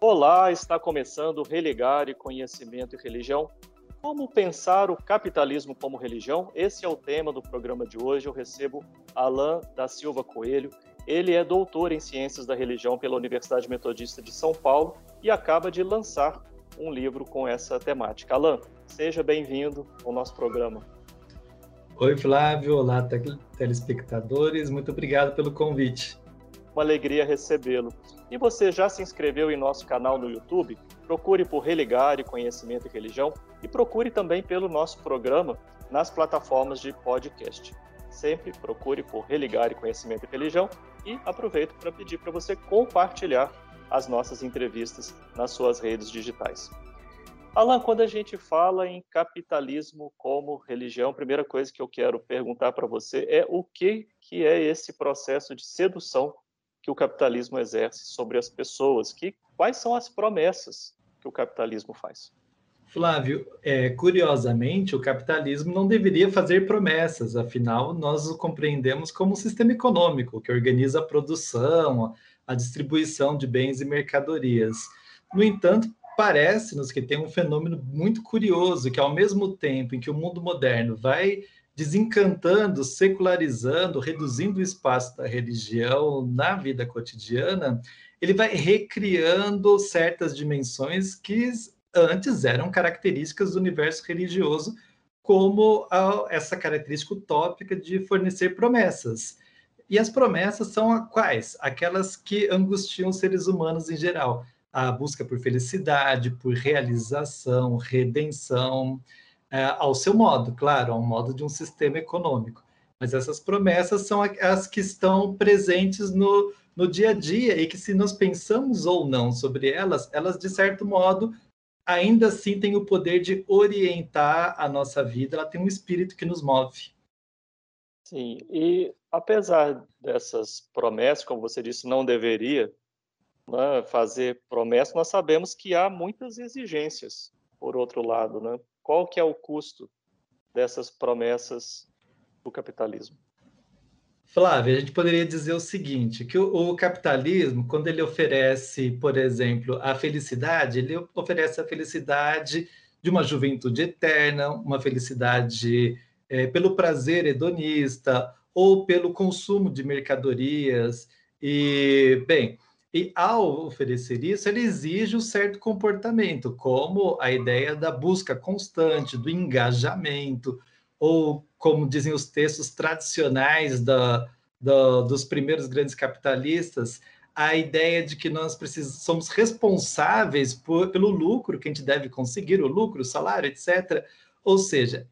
Olá, está começando Religar e Conhecimento e Religião. Como pensar o capitalismo como religião? Esse é o tema do programa de hoje. Eu recebo Alain da Silva Coelho. Ele é doutor em Ciências da Religião pela Universidade Metodista de São Paulo e acaba de lançar um livro com essa temática. Alain, seja bem-vindo ao nosso programa. Oi, Flávio. Olá, telespectadores. Muito obrigado pelo convite. Uma alegria recebê-lo. E você já se inscreveu em nosso canal no YouTube? Procure por Religar e Conhecimento e Religião e procure também pelo nosso programa nas plataformas de podcast. Sempre procure por Religar e Conhecimento e Religião e aproveito para pedir para você compartilhar as nossas entrevistas nas suas redes digitais. Alan, quando a gente fala em capitalismo como religião, a primeira coisa que eu quero perguntar para você é o que, que é esse processo de sedução que o capitalismo exerce sobre as pessoas, que quais são as promessas que o capitalismo faz. Flávio, é, curiosamente, o capitalismo não deveria fazer promessas, afinal, nós o compreendemos como um sistema econômico que organiza a produção, a distribuição de bens e mercadorias. No entanto, parece-nos que tem um fenômeno muito curioso, que ao mesmo tempo em que o mundo moderno vai desencantando, secularizando, reduzindo o espaço da religião na vida cotidiana, ele vai recriando certas dimensões que antes eram características do universo religioso, como a, essa característica utópica de fornecer promessas. E as promessas são quais? Aquelas que angustiam os seres humanos em geral. A busca por felicidade, por realização, redenção, é, ao seu modo, claro, ao modo de um sistema econômico. Mas essas promessas são as que estão presentes no, no dia a dia e que, se nós pensamos ou não sobre elas, elas, de certo modo, ainda assim têm o poder de orientar a nossa vida, ela tem um espírito que nos move. Sim, e apesar dessas promessas, como você disse, não deveria né, fazer promessas, nós sabemos que há muitas exigências, por outro lado, né? Qual que é o custo dessas promessas do capitalismo? Flávia, a gente poderia dizer o seguinte, que o, o, capitalismo, quando ele oferece, por exemplo, a felicidade, ele oferece a felicidade de uma juventude eterna, uma felicidade é, pelo prazer hedonista ou pelo consumo de mercadorias. E, bem, e ao oferecer isso, ele exige um certo comportamento, como a ideia da busca constante, do engajamento, ou como dizem os textos tradicionais da, da, dos primeiros grandes capitalistas, a ideia de que nós precisamos, somos responsáveis por, pelo lucro que a gente deve conseguir, o lucro, o salário, etc. Ou seja,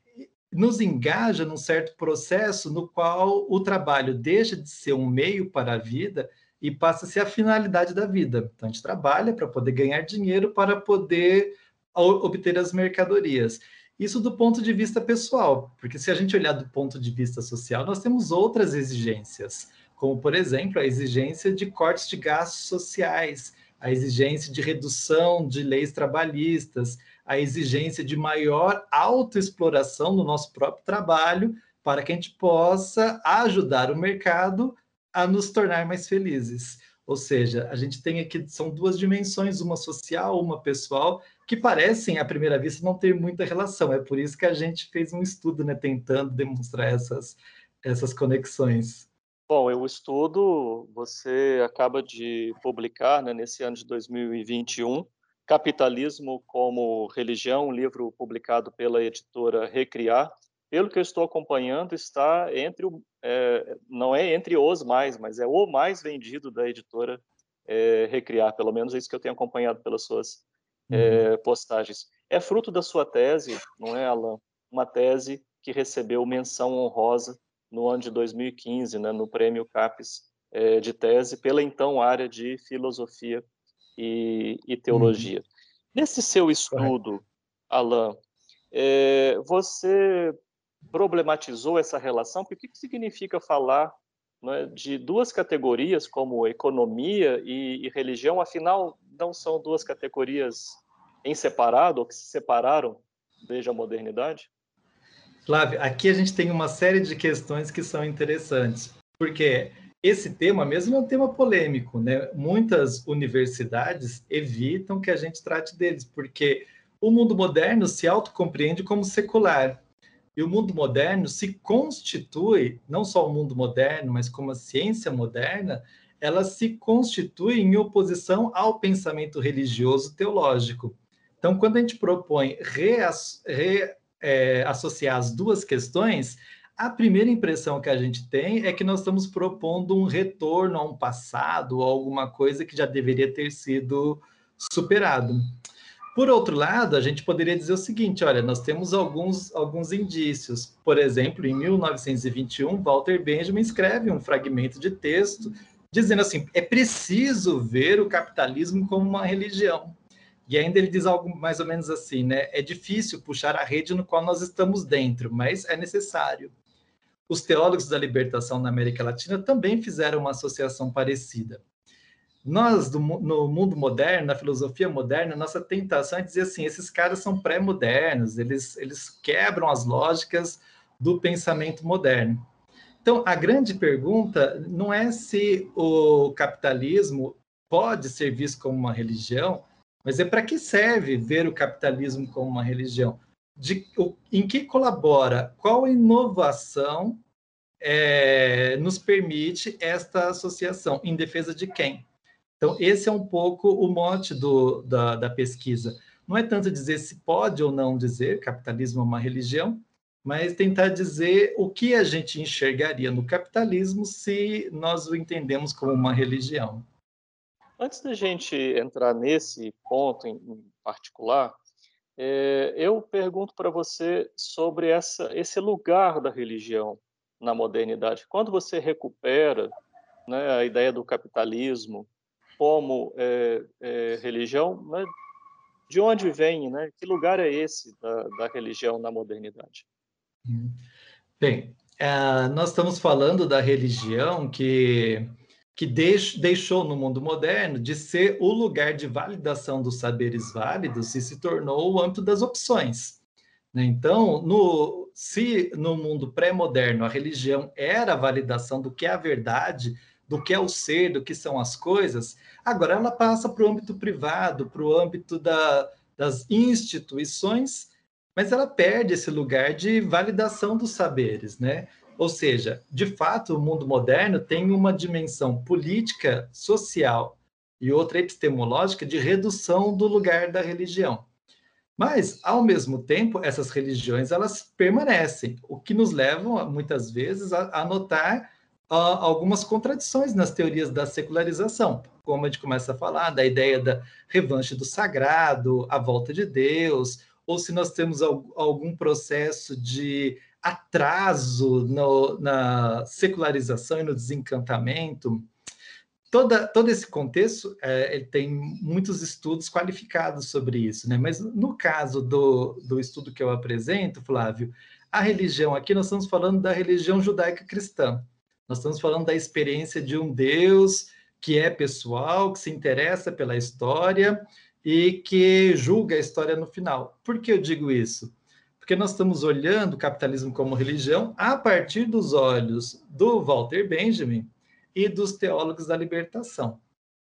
nos engaja num certo processo no qual o trabalho deixa de ser um meio para a vida e passa a ser a finalidade da vida. Então, a gente trabalha para poder ganhar dinheiro, para poder obter as mercadorias. Isso do ponto de vista pessoal, porque se a gente olhar do ponto de vista social, nós temos outras exigências, como, por exemplo, a exigência de cortes de gastos sociais, a exigência de redução de leis trabalhistas, a exigência de maior autoexploração no nosso próprio trabalho, para que a gente possa ajudar o mercado a nos tornar mais felizes. Ou seja, a gente tem aqui são duas dimensões, uma social, uma pessoal, que parecem à primeira vista não ter muita relação. É por isso que a gente fez um estudo, né, tentando demonstrar essas essas conexões. Bom, o estudo você acaba de publicar né, nesse ano de 2021, Capitalismo como Religião, um livro publicado pela editora Recriar, pelo que eu estou acompanhando, está entre o, é, não é entre os mais, mas é o mais vendido da editora é, Recriar, pelo menos é isso que eu tenho acompanhado pelas suas é, uhum. postagens. É fruto da sua tese, não é, Alan? Uma tese que recebeu menção honrosa no ano de 2015, né, no Prêmio CAPES é, de tese, pela então área de filosofia e, e teologia. Uhum. Nesse seu estudo, Alan, é, você problematizou essa relação, porque o que significa falar né, de duas categorias como economia e, e, religião, afinal, não são duas categorias em separado, ou que se separaram desde a modernidade? Flávio, aqui a gente tem uma série de questões que são interessantes, porque esse tema mesmo é um tema polêmico, né? Muitas universidades evitam que a gente trate deles, porque o mundo moderno se autocompreende como secular. E o mundo moderno se constitui, não só o mundo moderno, mas como a ciência moderna, ela se constitui em oposição ao pensamento religioso teológico. Então, quando a gente propõe reassociar é, as duas questões, a primeira impressão que a gente tem é que nós estamos propondo um retorno a um passado, a alguma coisa que já deveria ter sido superado. Por outro lado, a gente poderia dizer o seguinte: olha, nós temos alguns, alguns indícios. Por exemplo, em 1921, Walter Benjamin escreve um fragmento de texto dizendo assim: é preciso ver o capitalismo como uma religião. E ainda ele diz algo mais ou menos assim, né? É difícil puxar a rede no qual nós estamos dentro, mas é necessário os teólogos da libertação na América Latina também fizeram uma associação parecida. Nós, do, no mundo moderno, na filosofia moderna, nossa tentação é dizer assim: esses caras são pré-modernos, eles, eles quebram as lógicas do pensamento moderno. Então, a grande pergunta não é se o capitalismo pode ser visto como uma religião, mas é para que serve ver o capitalismo como uma religião? de em que colabora, qual inovação é, nos permite esta associação, em defesa de quem? Então, esse é um pouco o mote do, da, da pesquisa. Não é tanto dizer se pode ou não dizer capitalismo é uma religião, mas tentar dizer o que a gente enxergaria no capitalismo se nós o entendemos como uma religião. Antes da gente entrar nesse ponto em particular, é, eu pergunto para você sobre essa, esse lugar da religião na modernidade. Quando você recupera né, a ideia do capitalismo como é, é, religião, de onde vem, né? Que lugar é esse da, da religião na modernidade? Bem, é, nós estamos falando da religião que que deixou no mundo moderno de ser o lugar de validação dos saberes válidos e se tornou o âmbito das opções. Né? Então, no, se no mundo pré-moderno a religião era a validação do que é a verdade, do que é o ser, do que são as coisas, agora ela passa para o âmbito privado, para o âmbito da, das instituições, mas ela perde esse lugar de validação dos saberes, né? Ou seja, de fato, o mundo moderno tem uma dimensão política, social e outra epistemológica de redução do lugar da religião. Mas, ao mesmo tempo, essas religiões elas permanecem, o que nos leva muitas vezes a, a notar algumas contradições nas teorias da secularização, como a gente começa a falar da ideia da revanche do sagrado, a volta de Deus, ou se nós temos algum processo de atraso no, na secularização e no desencantamento. Toda, todo esse contexto é, ele tem muitos estudos qualificados sobre isso, né? mas no caso do, do estudo que eu apresento, Flávio, a religião aqui nós estamos falando da religião judaica cristã. Nós estamos falando da experiência de um Deus que é pessoal, que se interessa pela história e que julga a história no final. Por que eu digo isso? porque nós estamos olhando o capitalismo como religião a partir dos olhos do Walter Benjamin e dos teólogos da libertação.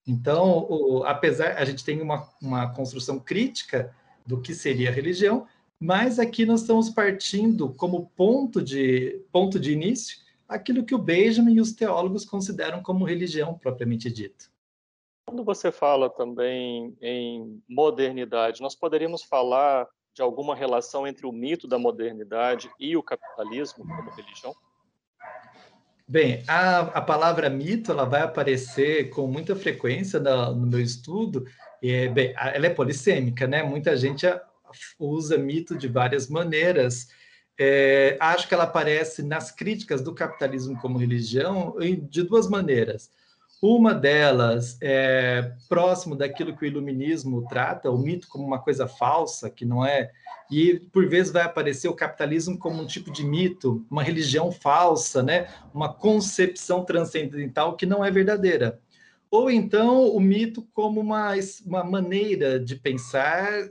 Então, o, apesar a gente tem uma, uma construção crítica do que seria a religião, mas aqui nós estamos partindo como ponto de ponto de início aquilo que o Benjamin e os teólogos consideram como religião propriamente dita. Quando você fala também em modernidade, nós poderíamos falar de alguma relação entre o mito da modernidade e o capitalismo como religião? Bem, a, a palavra mito ela vai aparecer com muita frequência no, no meu estudo. E, é, bem, ela é polissêmica, né? Muita gente usa mito de várias maneiras. É, acho que ela aparece nas críticas do capitalismo como religião de duas maneiras. Uma delas é próximo daquilo que o iluminismo trata, o mito como uma coisa falsa, que não é. E por vezes vai aparecer o capitalismo como um tipo de mito, uma religião falsa, né? uma concepção transcendental que não é verdadeira. Ou então o mito como uma, uma maneira de pensar,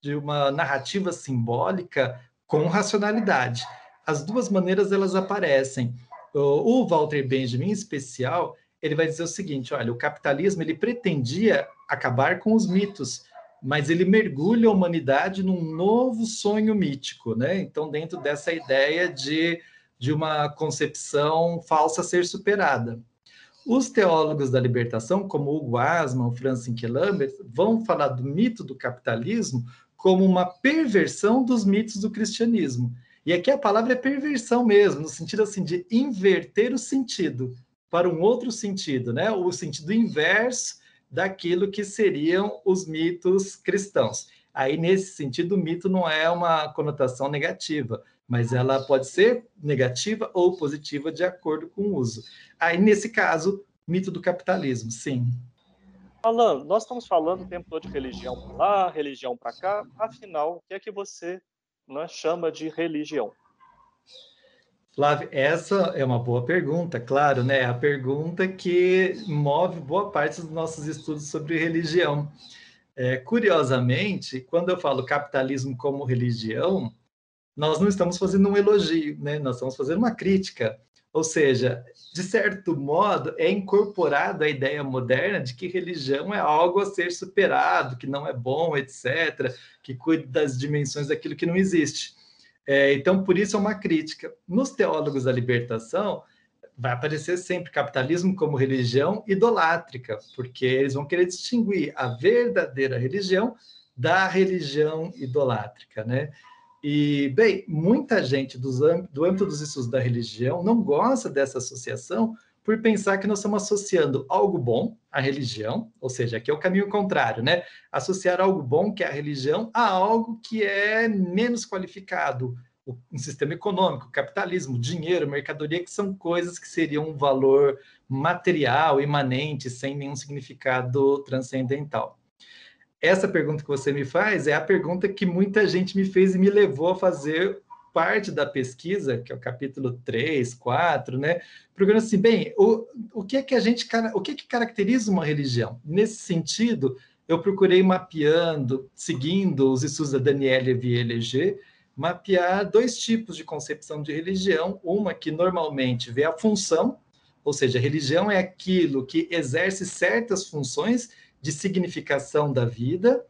de uma narrativa simbólica com racionalidade. As duas maneiras elas aparecem O Walter Benjamin, em especial, ele vai dizer o seguinte: olha, o capitalismo ele pretendia acabar com os mitos, mas ele mergulha a humanidade num novo sonho mítico, né? Então, dentro dessa ideia de, de uma concepção falsa ser superada. Os teólogos da libertação, como Hugo Asman, Francis Lambert, vão falar do mito do capitalismo como uma perversão dos mitos do cristianismo. E aqui a palavra é perversão mesmo, no sentido assim de inverter o sentido para um outro sentido, né? O sentido inverso daquilo que seriam os mitos cristãos. Aí, nesse sentido, o mito não é uma conotação negativa, mas ela pode ser negativa ou positiva de acordo com o uso. Aí, nesse caso, mito do capitalismo, sim. Alan, nós estamos falando o tempo todo de religião para lá, religião para cá. Afinal, o que é que você né, chama de religião? Flávio, essa é uma boa pergunta, claro, né? A pergunta que move boa parte dos nossos estudos sobre religião. É, curiosamente, quando eu falo capitalismo como religião, nós não estamos fazendo um elogio, né? Nós estamos fazendo uma crítica. Ou seja, de certo modo, é incorporada a ideia moderna de que religião é algo a ser superado, que não é bom, etc., que cuida das dimensões daquilo que não existe. É, então, por isso é uma crítica. Nos teólogos da libertação, vai aparecer sempre capitalismo como religião idolátrica, porque eles vão querer distinguir a verdadeira religião da religião idolátrica, né? E, bem, muita gente dos, do âmbito dos estudos da religião não gosta dessa associação por pensar que nós estamos associando algo bom à religião, ou seja, aqui é o caminho contrário, né? Associar algo bom, que é a religião, a algo que é menos qualificado, um sistema econômico, capitalismo, dinheiro, mercadoria, que são coisas que seriam um valor material, imanente, sem nenhum significado transcendental. Essa pergunta que você me faz é a pergunta que muita gente me fez e me levou a fazer parte da pesquisa, que é o capítulo 3, 4, né? Programa assim, bem, o, o que é que a gente, o que é que caracteriza uma religião? Nesse sentido, eu procurei mapeando, seguindo os estudos da Danielle Vieleger, mapear dois tipos de concepção de religião, uma que normalmente vê a função, ou seja, a religião é aquilo que exerce certas funções de significação da vida,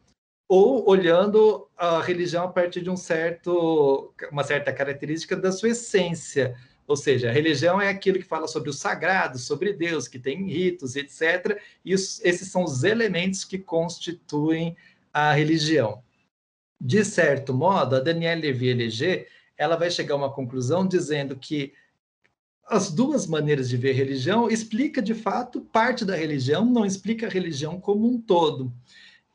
ou olhando a religião a partir de um certo, uma certa característica da sua essência. Ou seja, a religião é aquilo que fala sobre o sagrado, sobre Deus, que tem ritos, etc. E esses são os elementos que constituem a religião. De certo modo, a Danielle Levy-Leger ela vai chegar a uma conclusão dizendo que as duas maneiras de ver religião explica de fato parte da religião, não explica a religião como um todo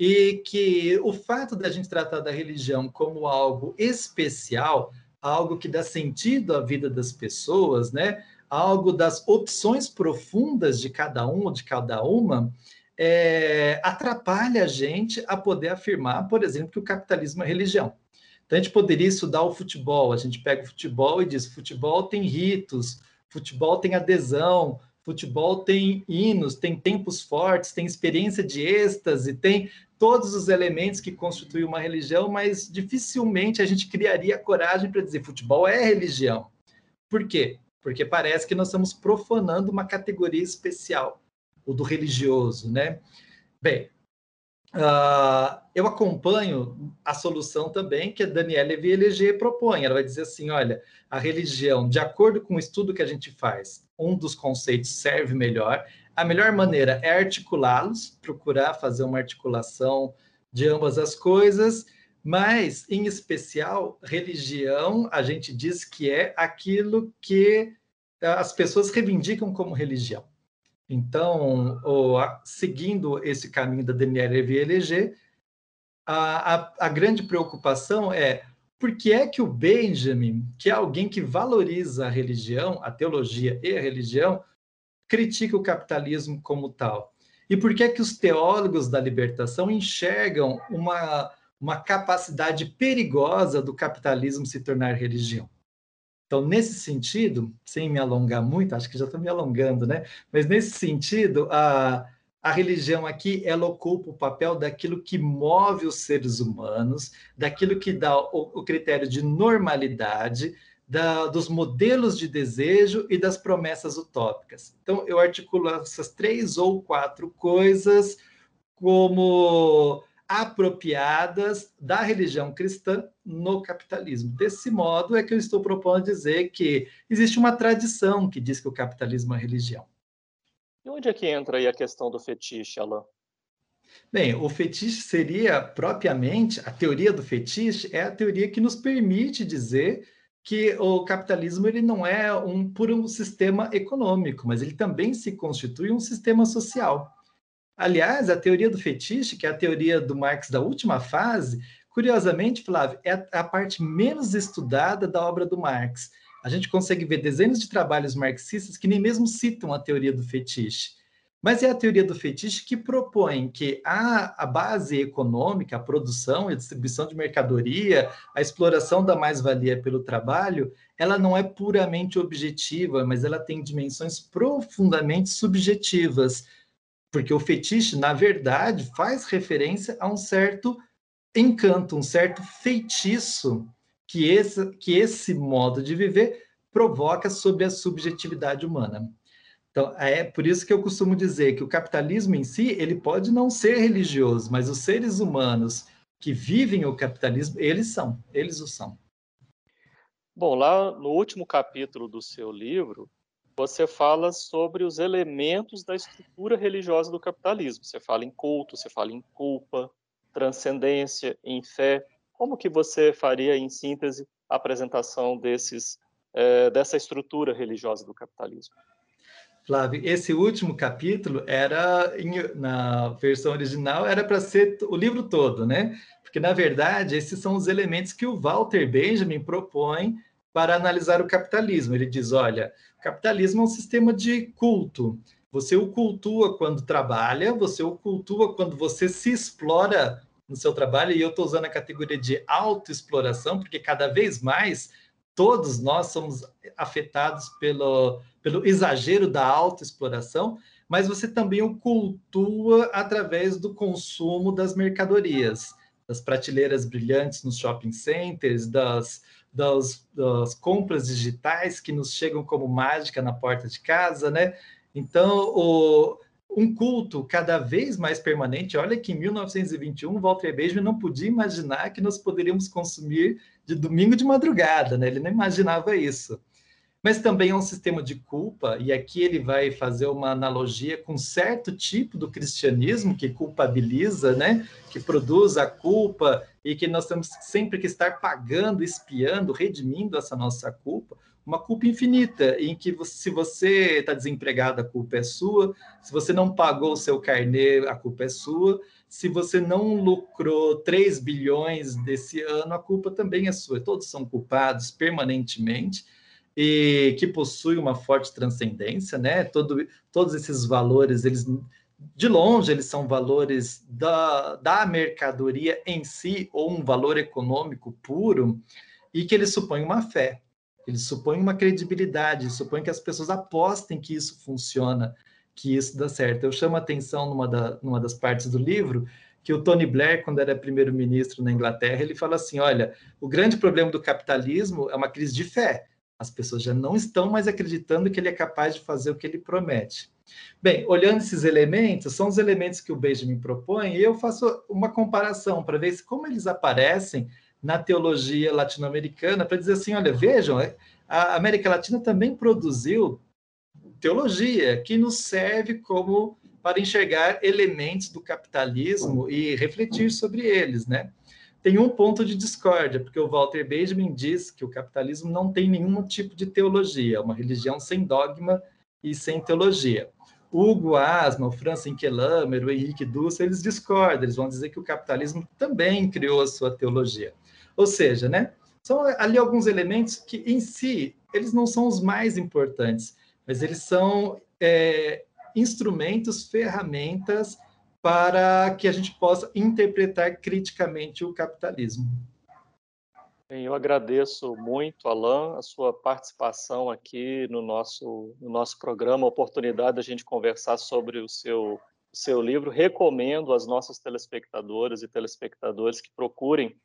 e que o fato da gente tratar da religião como algo especial, algo que dá sentido à vida das pessoas, né? Algo das opções profundas de cada um ou de cada uma, é, atrapalha a gente a poder afirmar, por exemplo, que o capitalismo é religião. Então a gente poderia estudar o futebol, a gente pega o futebol e diz: futebol tem ritos, futebol tem adesão, futebol tem hinos, tem tempos fortes, tem experiência de êxtase, tem todos os elementos que constituem uma religião, mas dificilmente a gente criaria coragem para dizer futebol é religião. Por quê? Porque parece que nós estamos profanando uma categoria especial, o do religioso, né? Bem, uh, eu acompanho a solução também que a Daniela Vieleger propõe. Ela vai dizer assim: olha, a religião, de acordo com o estudo que a gente faz, um dos conceitos serve melhor, a melhor maneira é articulá-los, procurar fazer uma articulação de ambas as coisas, mas, em especial, religião, a gente diz que é aquilo que eh, as pessoas reivindicam como religião. Então, seguindo esse caminho da Daniela Vieleger, a, a, a grande preocupação é por que é que o Benjamin, que é alguém que valoriza a religião, a teologia e a religião, critica o capitalismo como tal? E por que é que os teólogos da libertação enxergam uma, uma capacidade perigosa do capitalismo se tornar religião? Então, nesse sentido, sem me alongar muito, acho que já estou me alongando, né? Mas nesse sentido, a, a religião aqui, ela ocupa o papel daquilo que move os seres humanos, daquilo que dá o, o critério de normalidade, da, dos modelos de desejo e das promessas utópicas. Então, eu articulo essas três ou quatro coisas como apropriadas da religião cristã no capitalismo. Desse modo é que eu estou propondo dizer que existe uma tradição que diz que o capitalismo é religião. E onde é que entra aí a questão do fetiche, Alain? Bem, o fetiche seria propriamente, a teoria do fetiche é a teoria que nos permite dizer que o capitalismo ele não é um puro sistema econômico, mas ele também se constitui um sistema social. Aliás, a teoria do fetiche, que é a teoria do Marx da última fase, curiosamente, Flávio, é a parte menos estudada da obra do Marx. A gente consegue ver dezenas de trabalhos marxistas que nem mesmo citam a teoria do fetiche. Mas é a teoria do fetiche que propõe que a, a base econômica, a produção e a distribuição de mercadoria, a exploração da mais-valia pelo trabalho, ela não é puramente objetiva, mas ela tem dimensões profundamente subjetivas. Porque o fetiche, na verdade, faz referência a um certo encanto, um certo feitiço que esse, que esse modo de viver provoca sobre a subjetividade humana. Então, é por isso que eu costumo dizer que o capitalismo em si, ele pode não ser religioso, mas os seres humanos que vivem o capitalismo, eles são, eles o são. Bom, lá no último capítulo do seu livro, você fala sobre os elementos da estrutura religiosa do capitalismo. Você fala em culto, você fala em culpa, transcendência, em fé. Como que você faria, em síntese, a apresentação desses, é, dessa estrutura religiosa do capitalismo? Flávio, esse último capítulo era, na versão original, era para ser o livro todo, né? Porque, na verdade, esses são os elementos que o Walter Benjamin propõe para analisar o capitalismo. Ele diz: olha, o capitalismo é um sistema de culto. Você o cultua quando trabalha, você o cultua quando você se explora no seu trabalho, e eu estou usando a categoria de autoexploração, porque cada vez mais todos nós somos afetados pelo, pelo exagero da autoexploração, mas você também o cultua através do consumo das mercadorias, das prateleiras brilhantes nos shopping centers, das, das, das compras digitais que nos chegam como mágica na porta de casa, né? Então, o, um culto cada vez mais permanente. Olha que em 1921, Walter Benjamin não podia imaginar que nós poderíamos consumir de domingo de madrugada, né? Ele não imaginava isso. Mas também é um sistema de culpa, e aqui ele vai fazer uma analogia com certo tipo do cristianismo que culpabiliza, né? Que produz a culpa e que nós temos sempre que estar pagando, espiando, redimindo essa nossa culpa uma culpa infinita, em que você, se você está desempregado, a culpa é sua, se você não pagou o seu carnê, a culpa é sua, se você não lucrou 3 bilhões desse ano, a culpa também é sua. Todos são culpados permanentemente e que possui uma forte transcendência, né? Todo, todos esses valores, eles de longe eles são valores da, da mercadoria em si ou um valor econômico puro e que eles supõem uma fé. Ele supõe uma credibilidade, supõe que as pessoas apostem que isso funciona, que isso dá certo. Eu chamo a atenção numa, da, numa das partes do livro que o Tony Blair, quando era primeiro-ministro na Inglaterra, ele fala assim: olha, o grande problema do capitalismo é uma crise de fé. As pessoas já não estão mais acreditando que ele é capaz de fazer o que ele promete. Bem, olhando esses elementos, são os elementos que o Benjamin propõe, e eu faço uma comparação para ver como eles aparecem na teologia latino-americana para dizer assim: olha, vejam, é, a América Latina também produziu teologia que nos serve como para enxergar elementos do capitalismo e refletir sobre eles, né? Tem um ponto de discórdia, porque o Walter Benjamin diz que o capitalismo não tem nenhum tipo de teologia, é uma religião sem dogma e sem teologia. Hugo Asma, o Francis Inquelamer, o Henrique Dussel, eles discordam, eles vão dizer que o capitalismo também criou a sua teologia. Ou seja, né, são ali alguns elementos que, em si, eles não são os mais importantes, mas eles são é, instrumentos, ferramentas para que a gente possa interpretar criticamente o capitalismo. Bem, eu agradeço muito, Alain, a sua participação aqui no nosso, no nosso programa, a oportunidade da gente conversar sobre o seu, seu livro. Recomendo às nossas telespectadoras e telespectadores que procurem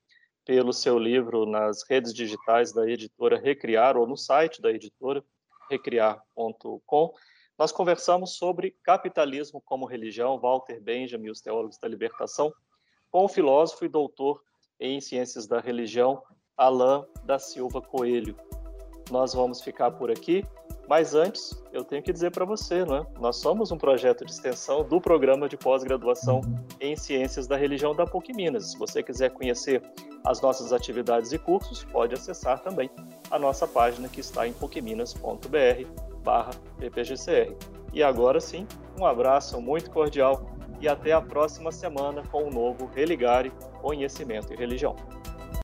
pelo seu livro nas redes digitais da editora Recriar ou no site da editora recriar.com. Nós conversamos sobre capitalismo como religião, Walter Benjamin os teólogos da libertação, com o filósofo e doutor em ciências da religião, Alain da Silva Coelho. Nós vamos ficar por aqui. Mas antes, eu tenho que dizer para você, né? Nós somos um projeto de extensão do programa de pós-graduação em Ciências da Religião da PUC Minas. Se você quiser conhecer as nossas atividades e cursos, pode acessar também a nossa página que está em pucminas.br barra ppgcr. E agora sim, um abraço muito cordial e até a próxima semana com o um novo Religare Conhecimento e Religião.